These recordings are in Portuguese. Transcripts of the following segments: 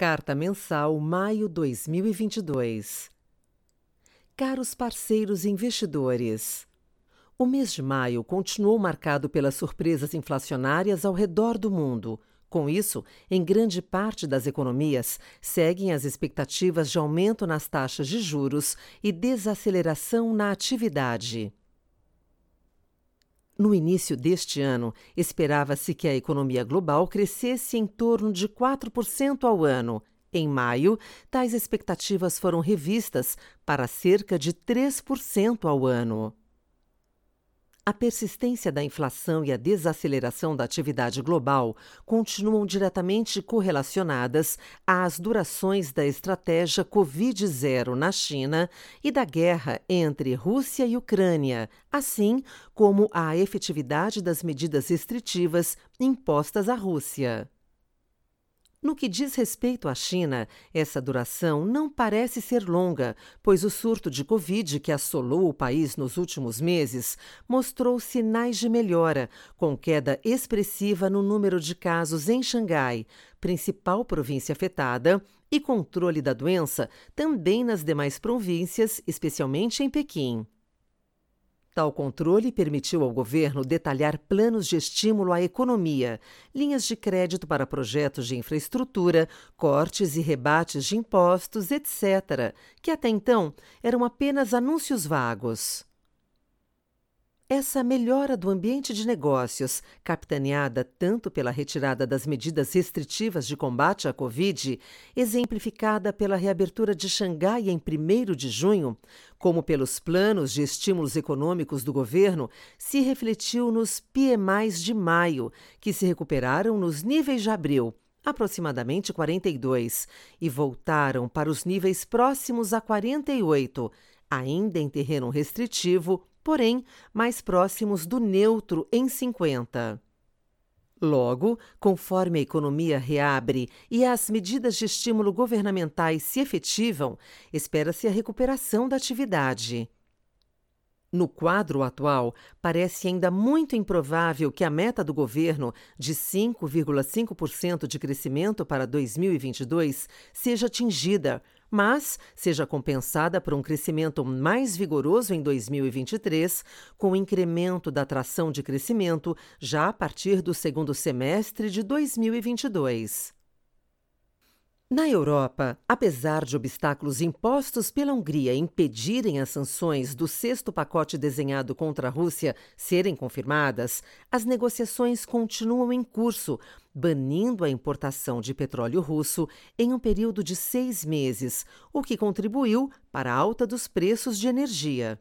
Carta Mensal Maio 2022 Caros parceiros investidores, o mês de maio continuou marcado pelas surpresas inflacionárias ao redor do mundo. Com isso, em grande parte das economias, seguem as expectativas de aumento nas taxas de juros e desaceleração na atividade. No início deste ano, esperava-se que a economia global crescesse em torno de 4% ao ano. Em maio, tais expectativas foram revistas para cerca de 3% ao ano. A persistência da inflação e a desaceleração da atividade global continuam diretamente correlacionadas às durações da estratégia Covid-0 na China e da guerra entre Rússia e Ucrânia, assim como à efetividade das medidas restritivas impostas à Rússia. No que diz respeito à China, essa duração não parece ser longa, pois o surto de Covid que assolou o país nos últimos meses mostrou sinais de melhora, com queda expressiva no número de casos em Xangai, principal província afetada, e controle da doença também nas demais províncias, especialmente em Pequim. Tal controle permitiu ao governo detalhar planos de estímulo à economia, linhas de crédito para projetos de infraestrutura, cortes e rebates de impostos, etc., que até então eram apenas anúncios vagos. Essa melhora do ambiente de negócios, capitaneada tanto pela retirada das medidas restritivas de combate à Covid, exemplificada pela reabertura de Xangai em 1 de junho, como pelos planos de estímulos econômicos do governo, se refletiu nos PMIs de maio, que se recuperaram nos níveis de abril, aproximadamente 42, e voltaram para os níveis próximos a 48, ainda em terreno restritivo porém mais próximos do neutro em 50. Logo, conforme a economia reabre e as medidas de estímulo governamentais se efetivam, espera-se a recuperação da atividade. No quadro atual, parece ainda muito improvável que a meta do governo de 5,5% de crescimento para 2022 seja atingida, mas seja compensada por um crescimento mais vigoroso em 2023, com incremento da tração de crescimento já a partir do segundo semestre de 2022. Na Europa, apesar de obstáculos impostos pela Hungria impedirem as sanções do sexto pacote desenhado contra a Rússia serem confirmadas, as negociações continuam em curso, banindo a importação de petróleo russo em um período de seis meses, o que contribuiu para a alta dos preços de energia.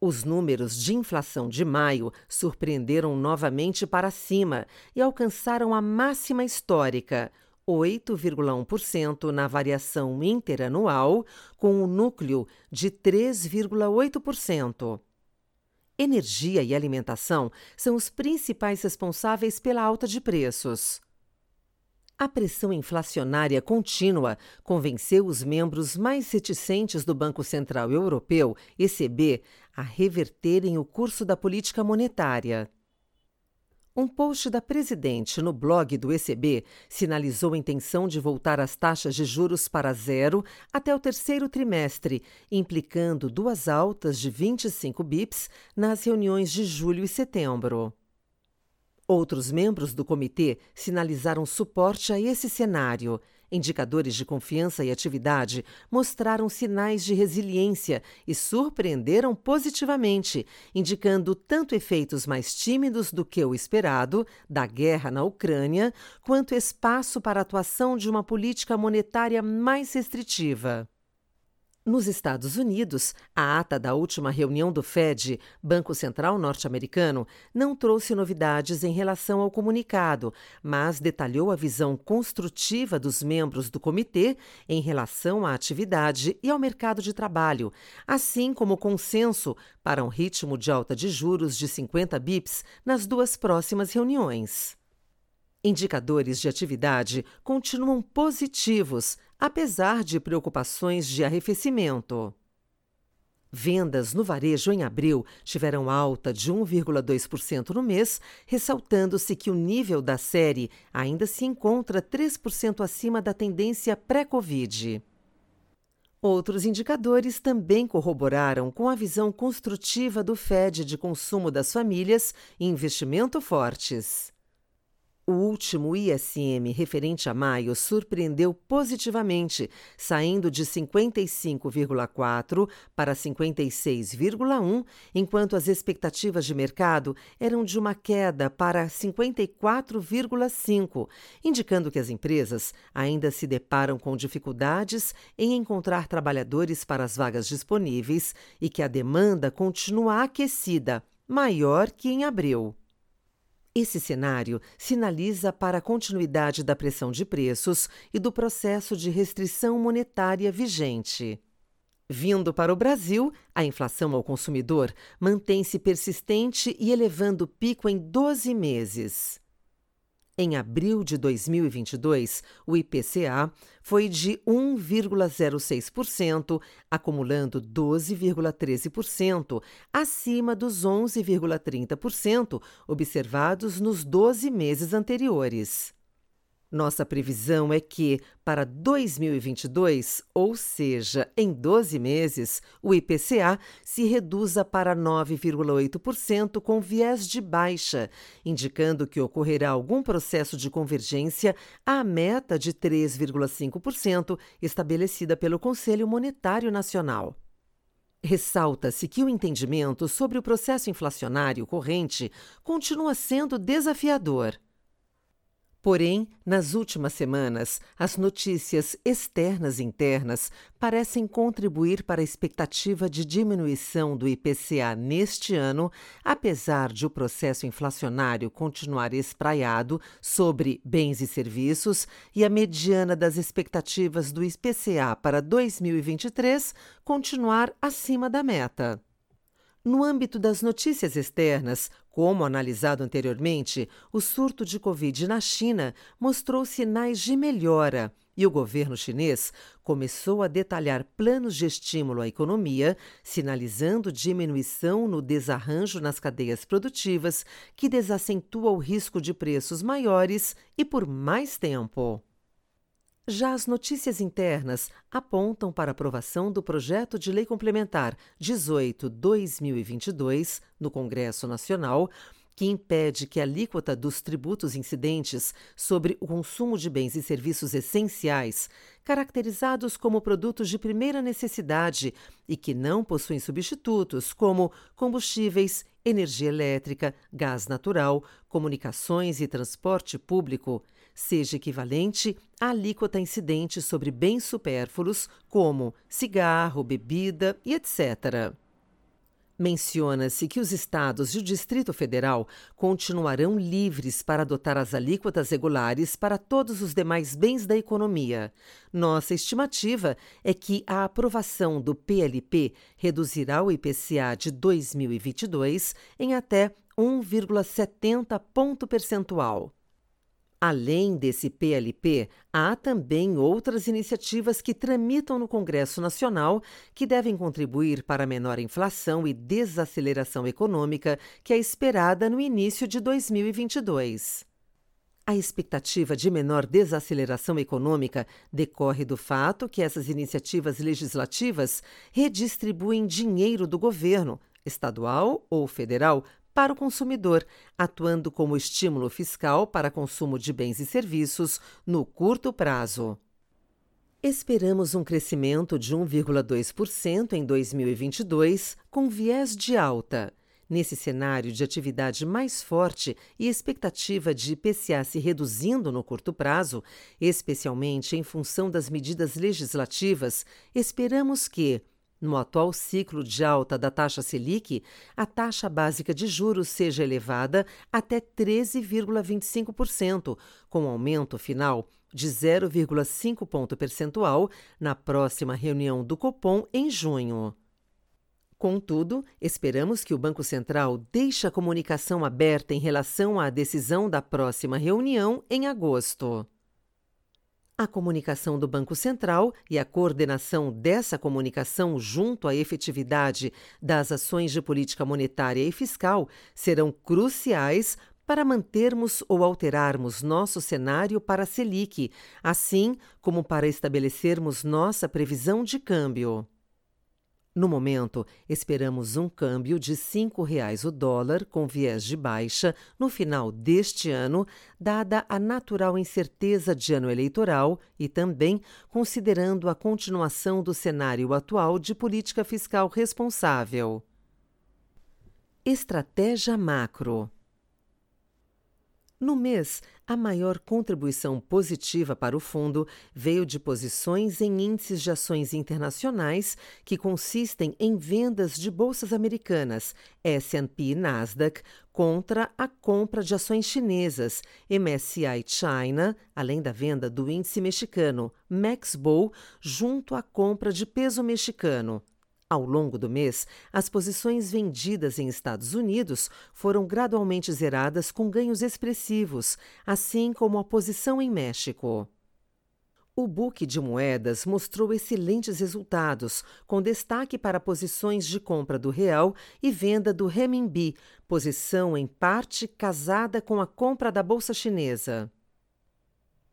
Os números de inflação de maio surpreenderam novamente para cima e alcançaram a máxima histórica 8,1% na variação interanual, com o um núcleo de 3,8%. Energia e alimentação são os principais responsáveis pela alta de preços. A pressão inflacionária contínua convenceu os membros mais reticentes do Banco Central Europeu, ECB, a reverterem o curso da política monetária. Um post da presidente no blog do ECB sinalizou a intenção de voltar as taxas de juros para zero até o terceiro trimestre, implicando duas altas de 25 bips nas reuniões de julho e setembro. Outros membros do comitê sinalizaram suporte a esse cenário. Indicadores de confiança e atividade mostraram sinais de resiliência e surpreenderam positivamente, indicando tanto efeitos mais tímidos do que o esperado da guerra na Ucrânia, quanto espaço para a atuação de uma política monetária mais restritiva. Nos Estados Unidos, a ata da última reunião do Fed, Banco Central Norte-Americano, não trouxe novidades em relação ao comunicado, mas detalhou a visão construtiva dos membros do comitê em relação à atividade e ao mercado de trabalho, assim como o consenso para um ritmo de alta de juros de 50 bips nas duas próximas reuniões. Indicadores de atividade continuam positivos, apesar de preocupações de arrefecimento. Vendas no varejo em abril tiveram alta de 1,2% no mês, ressaltando-se que o nível da série ainda se encontra 3% acima da tendência pré-Covid. Outros indicadores também corroboraram com a visão construtiva do Fed de consumo das famílias e investimento fortes. O último ISM referente a maio surpreendeu positivamente, saindo de 55,4 para 56,1, enquanto as expectativas de mercado eram de uma queda para 54,5, indicando que as empresas ainda se deparam com dificuldades em encontrar trabalhadores para as vagas disponíveis e que a demanda continua aquecida, maior que em abril. Esse cenário sinaliza para a continuidade da pressão de preços e do processo de restrição monetária vigente. Vindo para o Brasil, a inflação ao consumidor mantém-se persistente e elevando o pico em 12 meses. Em abril de 2022, o IPCA foi de 1,06%, acumulando 12,13%, acima dos 11,30% observados nos 12 meses anteriores. Nossa previsão é que, para 2022, ou seja, em 12 meses, o IPCA se reduza para 9,8% com viés de baixa, indicando que ocorrerá algum processo de convergência à meta de 3,5% estabelecida pelo Conselho Monetário Nacional. Ressalta-se que o entendimento sobre o processo inflacionário corrente continua sendo desafiador. Porém, nas últimas semanas, as notícias externas e internas parecem contribuir para a expectativa de diminuição do IPCA neste ano, apesar de o processo inflacionário continuar espraiado sobre bens e serviços e a mediana das expectativas do IPCA para 2023 continuar acima da meta. No âmbito das notícias externas, como analisado anteriormente, o surto de Covid na China mostrou sinais de melhora e o governo chinês começou a detalhar planos de estímulo à economia, sinalizando diminuição no desarranjo nas cadeias produtivas, que desacentua o risco de preços maiores e por mais tempo. Já as notícias internas apontam para aprovação do projeto de lei complementar 18/2022 no Congresso Nacional, que impede que a alíquota dos tributos incidentes sobre o consumo de bens e serviços essenciais, caracterizados como produtos de primeira necessidade e que não possuem substitutos, como combustíveis, energia elétrica, gás natural, comunicações e transporte público, seja equivalente à alíquota incidente sobre bens supérfluos, como cigarro, bebida e etc. Menciona-se que os estados e o Distrito Federal continuarão livres para adotar as alíquotas regulares para todos os demais bens da economia. Nossa estimativa é que a aprovação do PLP reduzirá o IPCA de 2022 em até 1,70 ponto percentual. Além desse PLP, há também outras iniciativas que tramitam no Congresso Nacional que devem contribuir para a menor inflação e desaceleração econômica que é esperada no início de 2022. A expectativa de menor desaceleração econômica decorre do fato que essas iniciativas legislativas redistribuem dinheiro do governo, estadual ou federal, para o consumidor, atuando como estímulo fiscal para consumo de bens e serviços no curto prazo. Esperamos um crescimento de 1,2% em 2022, com viés de alta. Nesse cenário de atividade mais forte e expectativa de IPCA se reduzindo no curto prazo, especialmente em função das medidas legislativas, esperamos que, no atual ciclo de alta da taxa Selic, a taxa básica de juros seja elevada até 13,25%, com aumento final de 0,5 ponto percentual na próxima reunião do Copom em junho. Contudo, esperamos que o Banco Central deixe a comunicação aberta em relação à decisão da próxima reunião em agosto. A comunicação do Banco Central e a coordenação dessa comunicação junto à efetividade das ações de política monetária e fiscal serão cruciais para mantermos ou alterarmos nosso cenário para a Selic, assim como para estabelecermos nossa previsão de câmbio. No momento, esperamos um câmbio de R$ 5,00 o dólar com viés de baixa no final deste ano, dada a natural incerteza de ano eleitoral e também considerando a continuação do cenário atual de política fiscal responsável. Estratégia macro no mês, a maior contribuição positiva para o fundo veio de posições em índices de ações internacionais, que consistem em vendas de bolsas americanas, S&P e Nasdaq, contra a compra de ações chinesas, MSCI China, além da venda do índice mexicano MaxBow, junto à compra de peso mexicano, ao longo do mês, as posições vendidas em Estados Unidos foram gradualmente zeradas com ganhos expressivos, assim como a posição em México. O book de moedas mostrou excelentes resultados, com destaque para posições de compra do real e venda do renminbi, posição em parte casada com a compra da bolsa chinesa.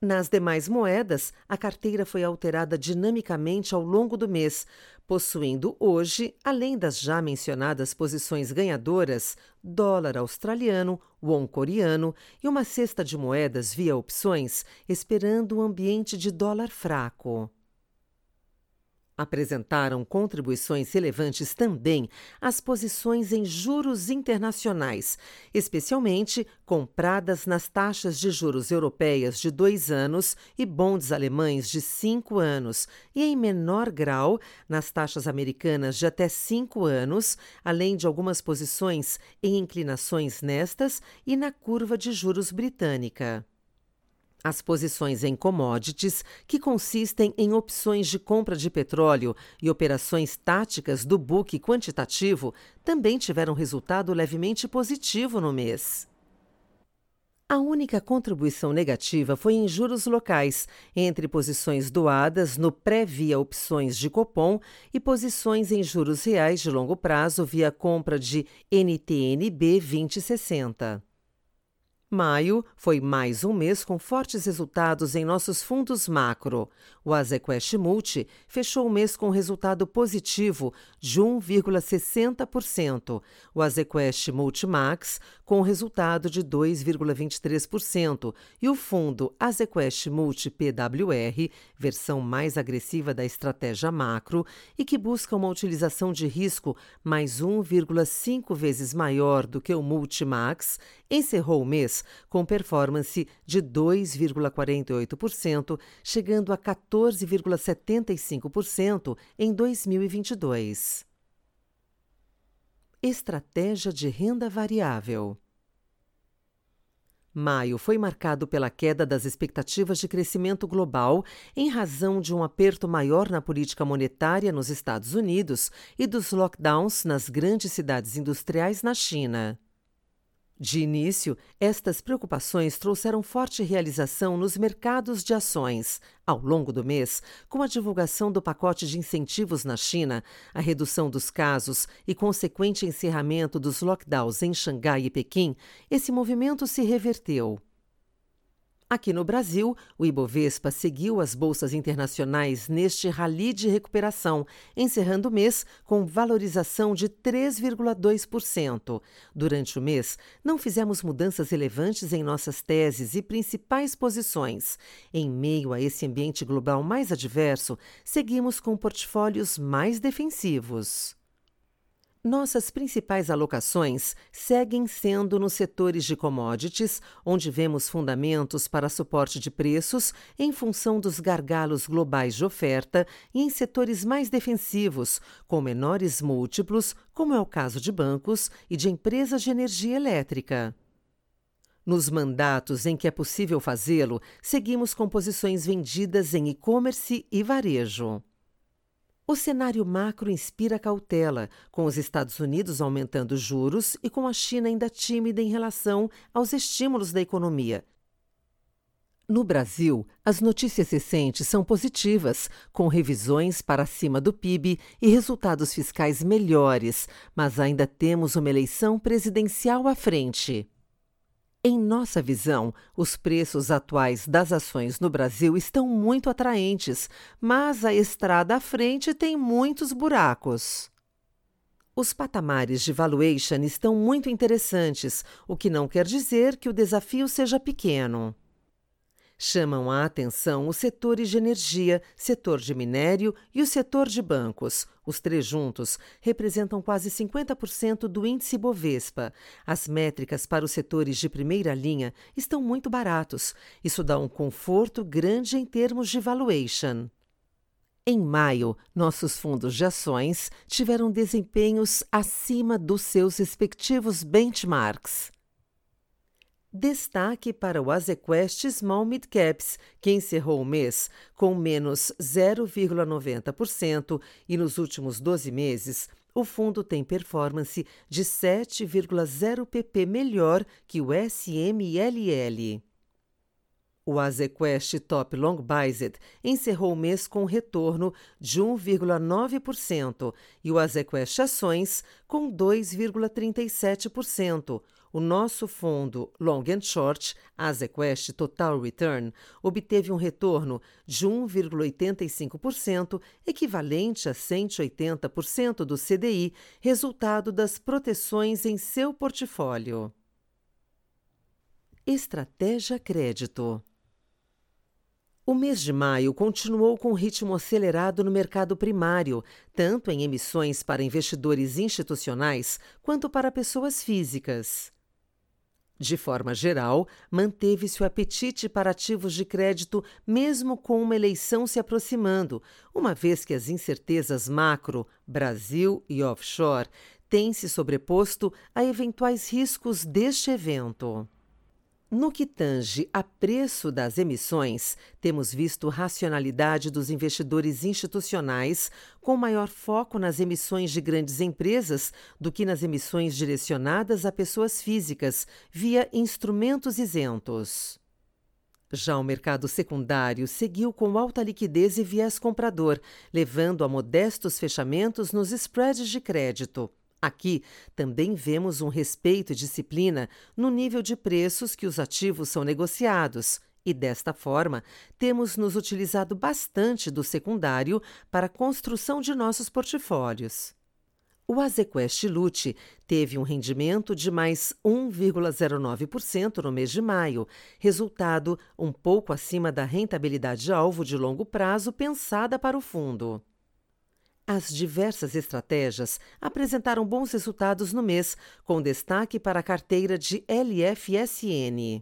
Nas demais moedas, a carteira foi alterada dinamicamente ao longo do mês, possuindo hoje, além das já mencionadas posições ganhadoras, dólar australiano, won coreano e uma cesta de moedas via opções, esperando um ambiente de dólar fraco. Apresentaram contribuições relevantes também as posições em juros internacionais, especialmente compradas nas taxas de juros europeias de dois anos e bondes alemães de cinco anos, e em menor grau nas taxas americanas de até cinco anos, além de algumas posições em inclinações nestas e na curva de juros britânica. As posições em commodities, que consistem em opções de compra de petróleo e operações táticas do book quantitativo, também tiveram resultado levemente positivo no mês. A única contribuição negativa foi em juros locais, entre posições doadas no pré-via opções de Copom e posições em juros reais de longo prazo via compra de NTNB 2060. Maio foi mais um mês com fortes resultados em nossos fundos macro. O Azequest Multi fechou o mês com resultado positivo de 1,60%. O Azequest Multimax com resultado de 2,23%. E o fundo Azequest Multi PWR, versão mais agressiva da estratégia macro e que busca uma utilização de risco mais 1,5 vezes maior do que o Multimax, encerrou o mês com performance de 2,48%, chegando a 14,75% em 2022. Estratégia de renda variável. Maio foi marcado pela queda das expectativas de crescimento global em razão de um aperto maior na política monetária nos Estados Unidos e dos lockdowns nas grandes cidades industriais na China. De início, estas preocupações trouxeram forte realização nos mercados de ações. Ao longo do mês, com a divulgação do pacote de incentivos na China, a redução dos casos e consequente encerramento dos lockdowns em Xangai e Pequim, esse movimento se reverteu. Aqui no Brasil, o Ibovespa seguiu as bolsas internacionais neste rally de recuperação, encerrando o mês com valorização de 3,2%. Durante o mês, não fizemos mudanças relevantes em nossas teses e principais posições. Em meio a esse ambiente global mais adverso, seguimos com portfólios mais defensivos. Nossas principais alocações seguem sendo nos setores de commodities, onde vemos fundamentos para suporte de preços em função dos gargalos globais de oferta, e em setores mais defensivos, com menores múltiplos, como é o caso de bancos e de empresas de energia elétrica. Nos mandatos em que é possível fazê-lo, seguimos com posições vendidas em e-commerce e varejo. O cenário macro inspira cautela, com os Estados Unidos aumentando juros e com a China ainda tímida em relação aos estímulos da economia. No Brasil, as notícias recentes são positivas, com revisões para cima do PIB e resultados fiscais melhores, mas ainda temos uma eleição presidencial à frente. Em nossa visão, os preços atuais das ações no Brasil estão muito atraentes, mas a estrada à frente tem muitos buracos. Os patamares de valuation estão muito interessantes, o que não quer dizer que o desafio seja pequeno. Chamam a atenção os setores de energia, setor de minério e o setor de bancos. Os três juntos representam quase 50% do índice Bovespa. As métricas para os setores de primeira linha estão muito baratos. Isso dá um conforto grande em termos de valuation. Em maio, nossos fundos de ações tiveram desempenhos acima dos seus respectivos benchmarks. Destaque para o Azequest Small Mid Caps, que encerrou o mês com menos 0,90% e nos últimos 12 meses o fundo tem performance de 7,0 pp melhor que o SMLL. O Azequest Top Long Biased encerrou o mês com retorno de 1,9% e o Azequest Ações com 2,37%, o nosso fundo Long and Short, Azequest Total Return, obteve um retorno de 1,85%, equivalente a 180% do CDI, resultado das proteções em seu portfólio. Estratégia Crédito o mês de maio continuou com ritmo acelerado no mercado primário, tanto em emissões para investidores institucionais quanto para pessoas físicas. De forma geral, manteve-se o apetite para ativos de crédito, mesmo com uma eleição se aproximando, uma vez que as incertezas macro, Brasil e offshore, têm se sobreposto a eventuais riscos deste evento. No que tange a preço das emissões, temos visto racionalidade dos investidores institucionais, com maior foco nas emissões de grandes empresas do que nas emissões direcionadas a pessoas físicas, via instrumentos isentos. Já o mercado secundário seguiu com alta liquidez e viés comprador, levando a modestos fechamentos nos spreads de crédito. Aqui também vemos um respeito e disciplina no nível de preços que os ativos são negociados, e desta forma temos nos utilizado bastante do secundário para a construção de nossos portfólios. O Azequest Lute teve um rendimento de mais 1,09% no mês de maio, resultado um pouco acima da rentabilidade alvo de longo prazo pensada para o fundo. As diversas estratégias apresentaram bons resultados no mês, com destaque para a carteira de LFSN.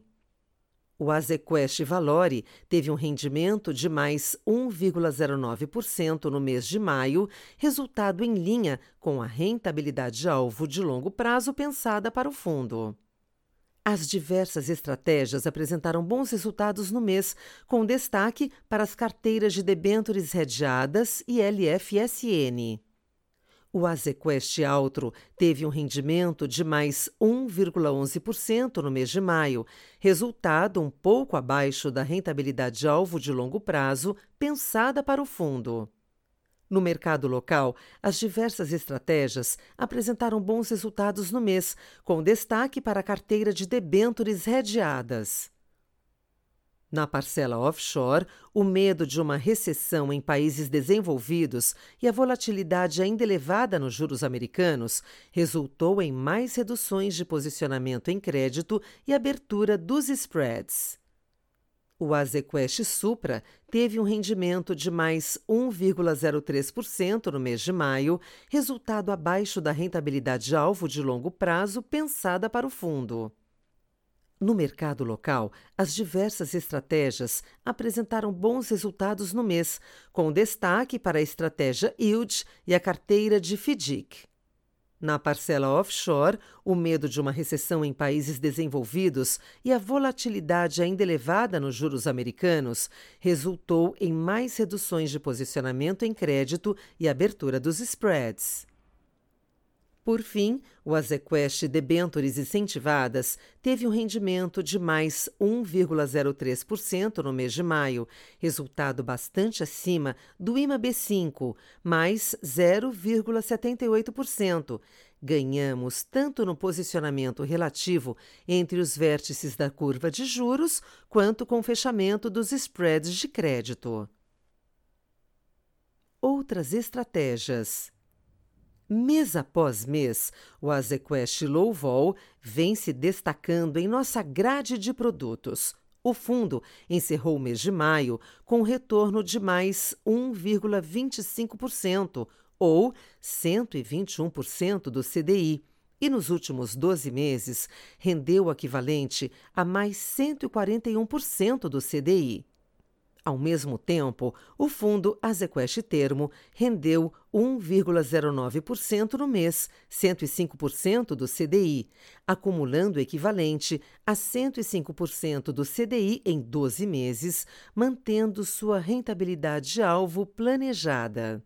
O Azequest Valore teve um rendimento de mais 1,09% no mês de maio, resultado em linha com a rentabilidade alvo de longo prazo pensada para o fundo. As diversas estratégias apresentaram bons resultados no mês, com destaque para as carteiras de debêntures redeadas e LFSN. O Azequest Altro teve um rendimento de mais 1,11% no mês de maio, resultado um pouco abaixo da rentabilidade alvo de longo prazo pensada para o fundo. No mercado local, as diversas estratégias apresentaram bons resultados no mês, com destaque para a carteira de debêntures redeadas. Na parcela offshore, o medo de uma recessão em países desenvolvidos e a volatilidade ainda elevada nos juros americanos resultou em mais reduções de posicionamento em crédito e abertura dos spreads. O Azequest Supra teve um rendimento de mais 1,03% no mês de maio, resultado abaixo da rentabilidade alvo de longo prazo pensada para o fundo. No mercado local, as diversas estratégias apresentaram bons resultados no mês, com destaque para a estratégia Yield e a carteira de FDIC. Na parcela offshore, o medo de uma recessão em países desenvolvidos e a volatilidade ainda elevada nos juros americanos resultou em mais reduções de posicionamento em crédito e abertura dos spreads. Por fim, o Azequest Debentures incentivadas teve um rendimento de mais 1,03% no mês de maio, resultado bastante acima do IMA-B5, mais 0,78%. Ganhamos tanto no posicionamento relativo entre os vértices da curva de juros, quanto com o fechamento dos spreads de crédito. Outras estratégias. Mês após mês, o Azequest Low Vol vem se destacando em nossa grade de produtos. O fundo encerrou o mês de maio com um retorno de mais 1,25%, ou 121% do CDI, e nos últimos 12 meses rendeu o equivalente a mais 141% do CDI. Ao mesmo tempo, o fundo Azequest Termo rendeu 1,09% no mês, 105% do CDI, acumulando o equivalente a 105% do CDI em 12 meses, mantendo sua rentabilidade alvo planejada.